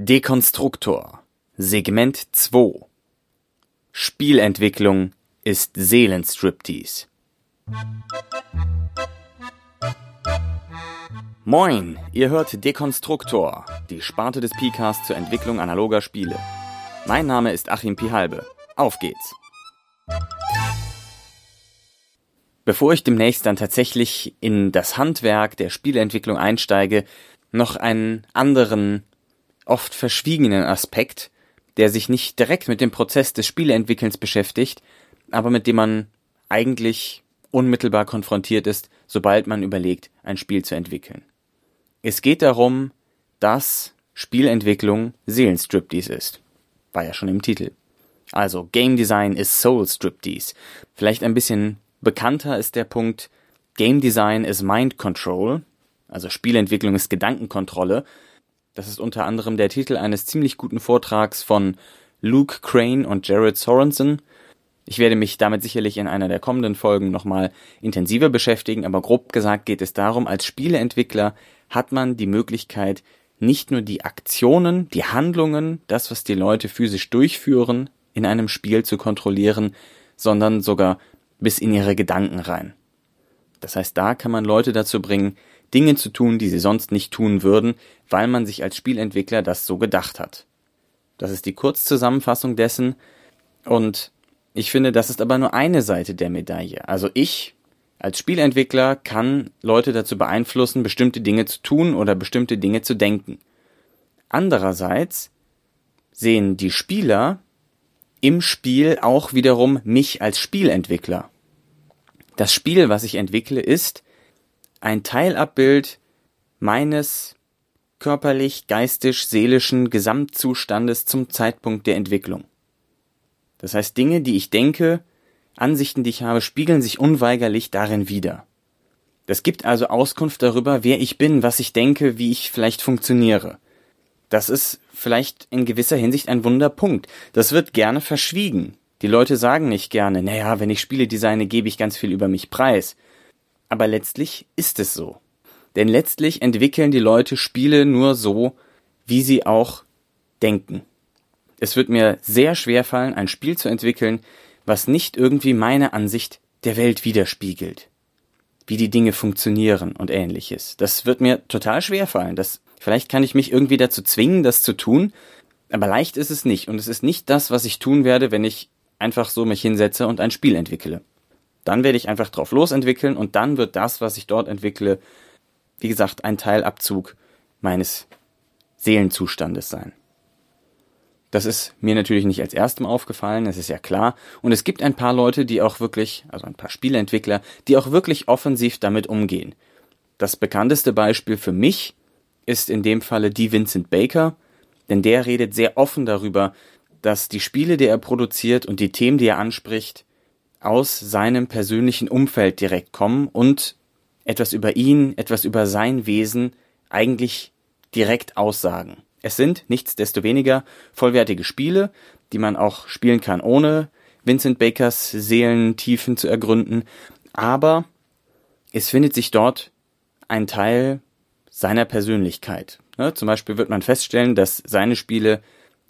Dekonstruktor Segment 2 Spielentwicklung ist Seelenstriptease. Moin, ihr hört Dekonstruktor, die Sparte des PCAST zur Entwicklung analoger Spiele. Mein Name ist Achim Pihalbe. Auf geht's! Bevor ich demnächst dann tatsächlich in das Handwerk der Spieleentwicklung einsteige, noch einen anderen oft verschwiegenen Aspekt, der sich nicht direkt mit dem Prozess des Spieleentwickelns beschäftigt, aber mit dem man eigentlich unmittelbar konfrontiert ist, sobald man überlegt, ein Spiel zu entwickeln. Es geht darum, dass Spielentwicklung Seelenstriptease ist. War ja schon im Titel. Also Game Design ist Soul Striptease. Vielleicht ein bisschen bekannter ist der Punkt Game Design is Mind Control. Also Spielentwicklung ist Gedankenkontrolle. Das ist unter anderem der Titel eines ziemlich guten Vortrags von Luke Crane und Jared Sorensen. Ich werde mich damit sicherlich in einer der kommenden Folgen nochmal intensiver beschäftigen, aber grob gesagt geht es darum, als Spieleentwickler hat man die Möglichkeit, nicht nur die Aktionen, die Handlungen, das, was die Leute physisch durchführen, in einem Spiel zu kontrollieren, sondern sogar bis in ihre Gedanken rein. Das heißt, da kann man Leute dazu bringen, Dinge zu tun, die sie sonst nicht tun würden, weil man sich als Spielentwickler das so gedacht hat. Das ist die Kurzzusammenfassung dessen und ich finde, das ist aber nur eine Seite der Medaille. Also ich als Spielentwickler kann Leute dazu beeinflussen, bestimmte Dinge zu tun oder bestimmte Dinge zu denken. Andererseits sehen die Spieler im Spiel auch wiederum mich als Spielentwickler. Das Spiel, was ich entwickle, ist ein Teilabbild meines körperlich, geistisch, seelischen Gesamtzustandes zum Zeitpunkt der Entwicklung. Das heißt, Dinge, die ich denke, Ansichten, die ich habe, spiegeln sich unweigerlich darin wider. Das gibt also Auskunft darüber, wer ich bin, was ich denke, wie ich vielleicht funktioniere. Das ist vielleicht in gewisser Hinsicht ein Wunderpunkt. Das wird gerne verschwiegen. Die Leute sagen nicht gerne, naja, wenn ich Spiele designe, gebe ich ganz viel über mich preis. Aber letztlich ist es so. Denn letztlich entwickeln die Leute Spiele nur so, wie sie auch denken. Es wird mir sehr schwer fallen, ein Spiel zu entwickeln, was nicht irgendwie meine Ansicht der Welt widerspiegelt. Wie die Dinge funktionieren und ähnliches. Das wird mir total schwer fallen. Das, vielleicht kann ich mich irgendwie dazu zwingen, das zu tun, aber leicht ist es nicht. Und es ist nicht das, was ich tun werde, wenn ich einfach so mich hinsetze und ein Spiel entwickle. Dann werde ich einfach drauf losentwickeln und dann wird das, was ich dort entwickle, wie gesagt, ein Teilabzug meines Seelenzustandes sein. Das ist mir natürlich nicht als erstem aufgefallen, das ist ja klar. Und es gibt ein paar Leute, die auch wirklich, also ein paar Spieleentwickler, die auch wirklich offensiv damit umgehen. Das bekannteste Beispiel für mich ist in dem Falle die Vincent Baker, denn der redet sehr offen darüber, dass die Spiele, die er produziert und die Themen, die er anspricht, aus seinem persönlichen Umfeld direkt kommen und etwas über ihn, etwas über sein Wesen eigentlich direkt aussagen. Es sind nichtsdestoweniger vollwertige Spiele, die man auch spielen kann, ohne Vincent Bakers Seelentiefen zu ergründen, aber es findet sich dort ein Teil seiner Persönlichkeit. Ne, zum Beispiel wird man feststellen, dass seine Spiele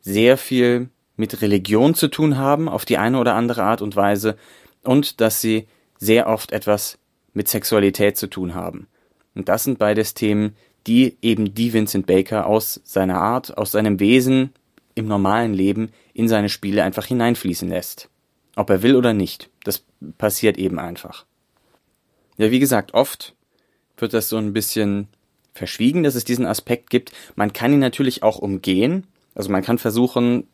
sehr viel mit Religion zu tun haben, auf die eine oder andere Art und Weise, und dass sie sehr oft etwas mit Sexualität zu tun haben. Und das sind beides Themen, die eben die Vincent Baker aus seiner Art, aus seinem Wesen im normalen Leben in seine Spiele einfach hineinfließen lässt. Ob er will oder nicht. Das passiert eben einfach. Ja, wie gesagt, oft wird das so ein bisschen verschwiegen, dass es diesen Aspekt gibt. Man kann ihn natürlich auch umgehen. Also man kann versuchen,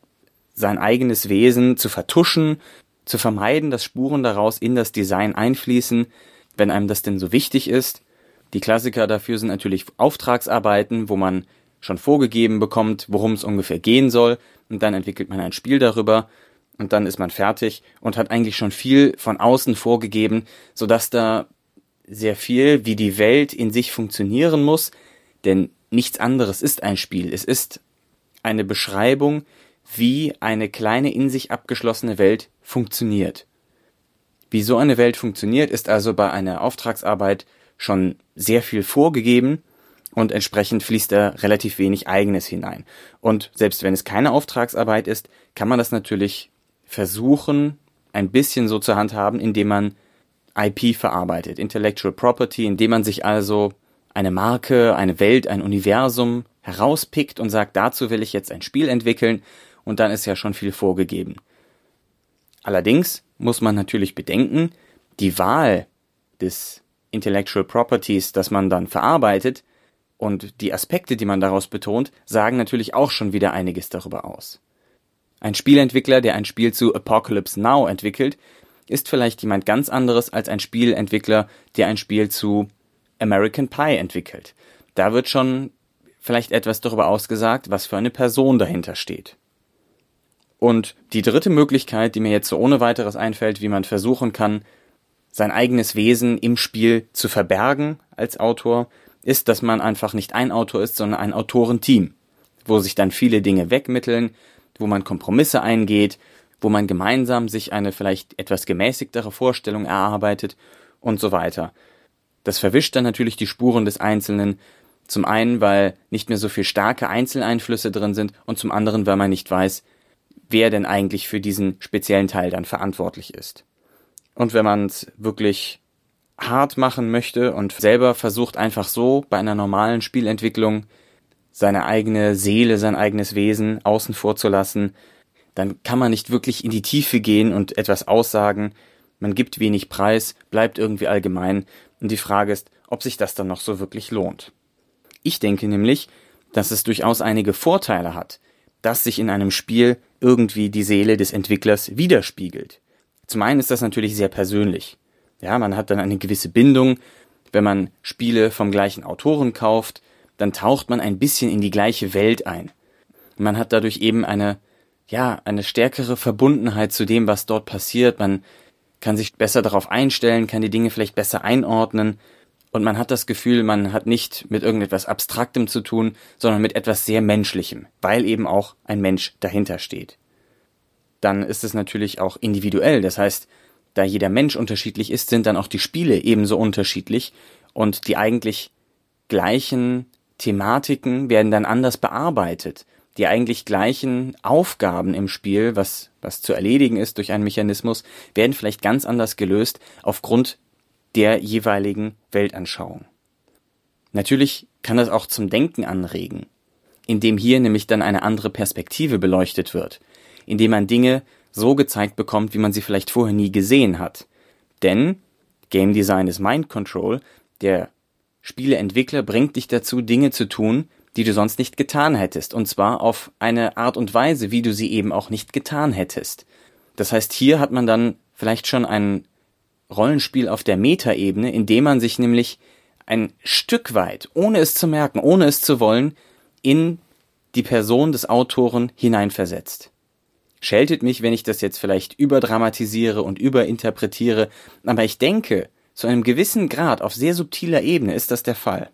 sein eigenes Wesen zu vertuschen, zu vermeiden, dass Spuren daraus in das Design einfließen, wenn einem das denn so wichtig ist. Die Klassiker dafür sind natürlich Auftragsarbeiten, wo man schon vorgegeben bekommt, worum es ungefähr gehen soll, und dann entwickelt man ein Spiel darüber, und dann ist man fertig und hat eigentlich schon viel von außen vorgegeben, sodass da sehr viel, wie die Welt in sich funktionieren muss, denn nichts anderes ist ein Spiel. Es ist eine Beschreibung, wie eine kleine in sich abgeschlossene Welt funktioniert. Wie so eine Welt funktioniert, ist also bei einer Auftragsarbeit schon sehr viel vorgegeben und entsprechend fließt da relativ wenig eigenes hinein. Und selbst wenn es keine Auftragsarbeit ist, kann man das natürlich versuchen, ein bisschen so zu handhaben, indem man IP verarbeitet, Intellectual Property, indem man sich also eine Marke, eine Welt, ein Universum herauspickt und sagt, dazu will ich jetzt ein Spiel entwickeln und dann ist ja schon viel vorgegeben. Allerdings muss man natürlich bedenken, die Wahl des Intellectual Properties, das man dann verarbeitet und die Aspekte, die man daraus betont, sagen natürlich auch schon wieder einiges darüber aus. Ein Spielentwickler, der ein Spiel zu Apocalypse Now entwickelt, ist vielleicht jemand ganz anderes als ein Spielentwickler, der ein Spiel zu American Pie entwickelt. Da wird schon vielleicht etwas darüber ausgesagt, was für eine Person dahinter steht. Und die dritte Möglichkeit, die mir jetzt so ohne weiteres einfällt, wie man versuchen kann, sein eigenes Wesen im Spiel zu verbergen als Autor, ist, dass man einfach nicht ein Autor ist, sondern ein Autorenteam, wo sich dann viele Dinge wegmitteln, wo man Kompromisse eingeht, wo man gemeinsam sich eine vielleicht etwas gemäßigtere Vorstellung erarbeitet und so weiter. Das verwischt dann natürlich die Spuren des Einzelnen, zum einen, weil nicht mehr so viel starke Einzeleinflüsse drin sind und zum anderen, weil man nicht weiß, wer denn eigentlich für diesen speziellen Teil dann verantwortlich ist. Und wenn man es wirklich hart machen möchte und selber versucht einfach so bei einer normalen Spielentwicklung seine eigene Seele, sein eigenes Wesen außen vor zu lassen, dann kann man nicht wirklich in die Tiefe gehen und etwas aussagen. Man gibt wenig Preis, bleibt irgendwie allgemein. Und die Frage ist, ob sich das dann noch so wirklich lohnt. Ich denke nämlich, dass es durchaus einige Vorteile hat, dass sich in einem Spiel irgendwie die Seele des Entwicklers widerspiegelt. Zum einen ist das natürlich sehr persönlich. Ja, man hat dann eine gewisse Bindung. Wenn man Spiele vom gleichen Autoren kauft, dann taucht man ein bisschen in die gleiche Welt ein. Man hat dadurch eben eine, ja, eine stärkere Verbundenheit zu dem, was dort passiert. Man kann sich besser darauf einstellen, kann die Dinge vielleicht besser einordnen und man hat das Gefühl, man hat nicht mit irgendetwas Abstraktem zu tun, sondern mit etwas sehr Menschlichem, weil eben auch ein Mensch dahinter steht. Dann ist es natürlich auch individuell, das heißt, da jeder Mensch unterschiedlich ist, sind dann auch die Spiele ebenso unterschiedlich und die eigentlich gleichen Thematiken werden dann anders bearbeitet. Die eigentlich gleichen Aufgaben im Spiel, was, was zu erledigen ist durch einen Mechanismus, werden vielleicht ganz anders gelöst aufgrund der jeweiligen Weltanschauung. Natürlich kann das auch zum Denken anregen, indem hier nämlich dann eine andere Perspektive beleuchtet wird, indem man Dinge so gezeigt bekommt, wie man sie vielleicht vorher nie gesehen hat. Denn Game Design ist Mind Control, der Spieleentwickler bringt dich dazu, Dinge zu tun, die du sonst nicht getan hättest, und zwar auf eine Art und Weise, wie du sie eben auch nicht getan hättest. Das heißt, hier hat man dann vielleicht schon ein Rollenspiel auf der Metaebene, indem man sich nämlich ein Stück weit, ohne es zu merken, ohne es zu wollen, in die Person des Autoren hineinversetzt. Scheltet mich, wenn ich das jetzt vielleicht überdramatisiere und überinterpretiere, aber ich denke, zu einem gewissen Grad auf sehr subtiler Ebene ist das der Fall.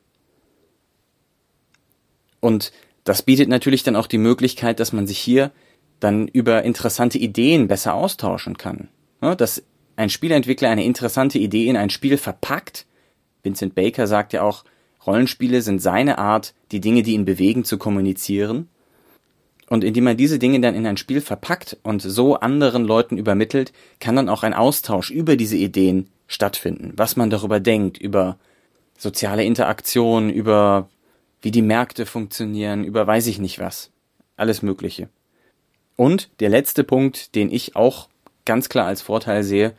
Und das bietet natürlich dann auch die Möglichkeit, dass man sich hier dann über interessante Ideen besser austauschen kann. dass ein Spieleentwickler eine interessante Idee in ein Spiel verpackt. Vincent Baker sagt ja auch, Rollenspiele sind seine Art, die Dinge, die ihn bewegen, zu kommunizieren. Und indem man diese Dinge dann in ein Spiel verpackt und so anderen Leuten übermittelt, kann dann auch ein Austausch über diese Ideen stattfinden, was man darüber denkt, über soziale Interaktion, über wie die Märkte funktionieren, über weiß ich nicht was. Alles Mögliche. Und der letzte Punkt, den ich auch ganz klar als Vorteil sehe,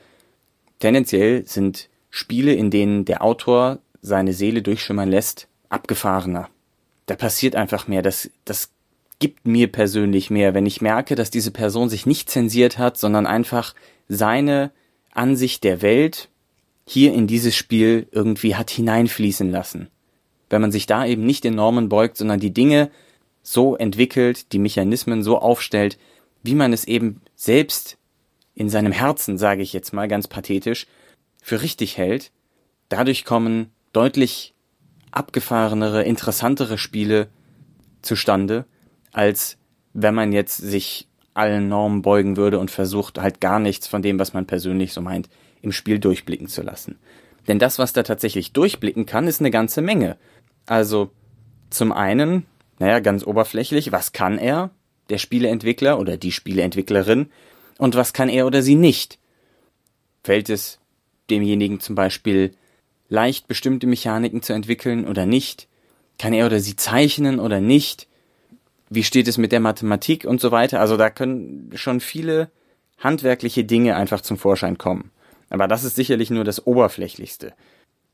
tendenziell sind Spiele, in denen der Autor seine Seele durchschimmern lässt, abgefahrener. Da passiert einfach mehr. Das, das gibt mir persönlich mehr, wenn ich merke, dass diese Person sich nicht zensiert hat, sondern einfach seine Ansicht der Welt hier in dieses Spiel irgendwie hat hineinfließen lassen. Wenn man sich da eben nicht in Normen beugt, sondern die Dinge so entwickelt, die Mechanismen so aufstellt, wie man es eben selbst in seinem Herzen, sage ich jetzt mal ganz pathetisch, für richtig hält, dadurch kommen deutlich abgefahrenere, interessantere Spiele zustande, als wenn man jetzt sich allen Normen beugen würde und versucht halt gar nichts von dem, was man persönlich so meint, im Spiel durchblicken zu lassen. Denn das, was da tatsächlich durchblicken kann, ist eine ganze Menge. Also Zum einen, naja, ganz oberflächlich, was kann er, der Spieleentwickler oder die Spieleentwicklerin, und was kann er oder sie nicht? Fällt es demjenigen zum Beispiel leicht, bestimmte Mechaniken zu entwickeln oder nicht? Kann er oder sie zeichnen oder nicht? Wie steht es mit der Mathematik und so weiter? Also da können schon viele handwerkliche Dinge einfach zum Vorschein kommen. Aber das ist sicherlich nur das Oberflächlichste.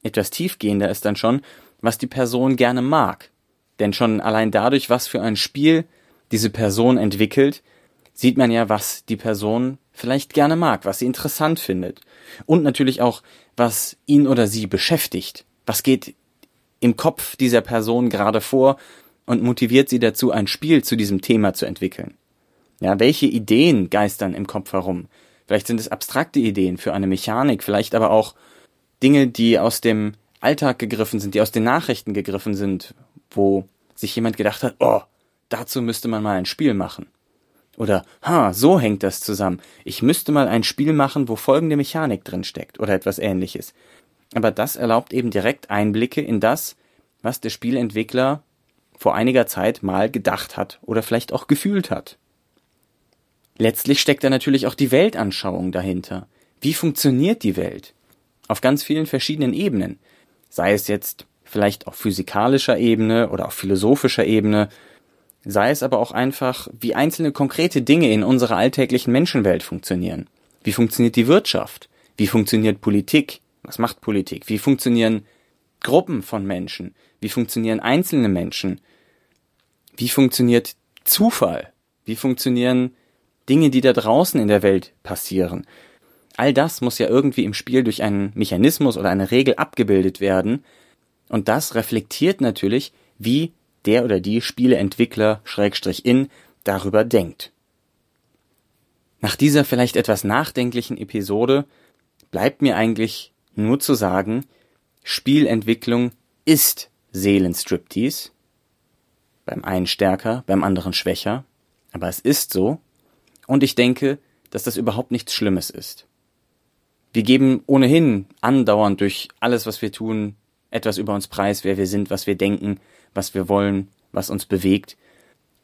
Etwas tiefgehender ist dann schon, was die Person gerne mag. Denn schon allein dadurch, was für ein Spiel diese Person entwickelt, sieht man ja, was die Person vielleicht gerne mag, was sie interessant findet. Und natürlich auch, was ihn oder sie beschäftigt. Was geht im Kopf dieser Person gerade vor und motiviert sie dazu, ein Spiel zu diesem Thema zu entwickeln. Ja, welche Ideen geistern im Kopf herum? Vielleicht sind es abstrakte Ideen für eine Mechanik, vielleicht aber auch Dinge, die aus dem Alltag gegriffen sind, die aus den Nachrichten gegriffen sind, wo sich jemand gedacht hat, oh, dazu müsste man mal ein Spiel machen. Oder, ha, so hängt das zusammen. Ich müsste mal ein Spiel machen, wo folgende Mechanik drin steckt oder etwas ähnliches. Aber das erlaubt eben direkt Einblicke in das, was der Spielentwickler vor einiger Zeit mal gedacht hat oder vielleicht auch gefühlt hat. Letztlich steckt da natürlich auch die Weltanschauung dahinter. Wie funktioniert die Welt? Auf ganz vielen verschiedenen Ebenen. Sei es jetzt vielleicht auf physikalischer Ebene oder auf philosophischer Ebene, sei es aber auch einfach, wie einzelne konkrete Dinge in unserer alltäglichen Menschenwelt funktionieren. Wie funktioniert die Wirtschaft? Wie funktioniert Politik? Was macht Politik? Wie funktionieren Gruppen von Menschen? Wie funktionieren einzelne Menschen? Wie funktioniert Zufall? Wie funktionieren Dinge, die da draußen in der Welt passieren? All das muss ja irgendwie im Spiel durch einen Mechanismus oder eine Regel abgebildet werden. Und das reflektiert natürlich, wie der oder die Spieleentwickler Schrägstrich in darüber denkt. Nach dieser vielleicht etwas nachdenklichen Episode bleibt mir eigentlich nur zu sagen, Spielentwicklung ist Seelenstriptease. Beim einen stärker, beim anderen schwächer. Aber es ist so. Und ich denke, dass das überhaupt nichts Schlimmes ist. Wir geben ohnehin andauernd durch alles, was wir tun, etwas über uns preis, wer wir sind, was wir denken, was wir wollen, was uns bewegt.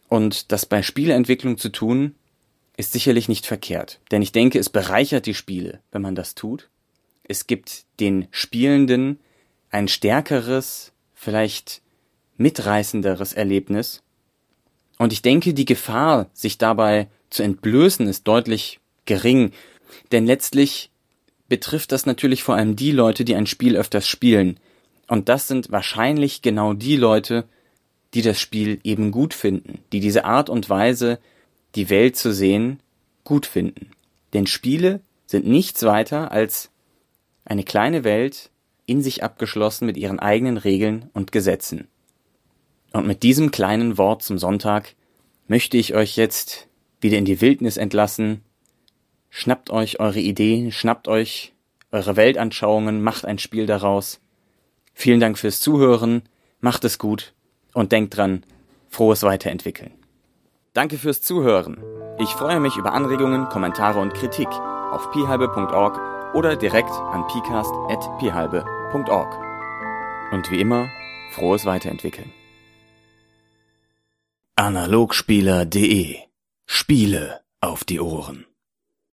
Und das bei Spieleentwicklung zu tun, ist sicherlich nicht verkehrt. Denn ich denke, es bereichert die Spiele, wenn man das tut. Es gibt den Spielenden ein stärkeres, vielleicht mitreißenderes Erlebnis. Und ich denke, die Gefahr, sich dabei zu entblößen, ist deutlich gering. Denn letztlich betrifft das natürlich vor allem die Leute, die ein Spiel öfters spielen. Und das sind wahrscheinlich genau die Leute, die das Spiel eben gut finden, die diese Art und Weise, die Welt zu sehen, gut finden. Denn Spiele sind nichts weiter als eine kleine Welt, in sich abgeschlossen mit ihren eigenen Regeln und Gesetzen. Und mit diesem kleinen Wort zum Sonntag möchte ich euch jetzt wieder in die Wildnis entlassen. Schnappt euch eure Ideen, schnappt euch eure Weltanschauungen, macht ein Spiel daraus Vielen Dank fürs Zuhören, macht es gut und denkt dran, frohes Weiterentwickeln. Danke fürs Zuhören. Ich freue mich über Anregungen, Kommentare und Kritik auf pihalbe.org oder direkt an pcast.pihalbe.org. Und wie immer, frohes Weiterentwickeln. Analogspieler.de Spiele auf die Ohren.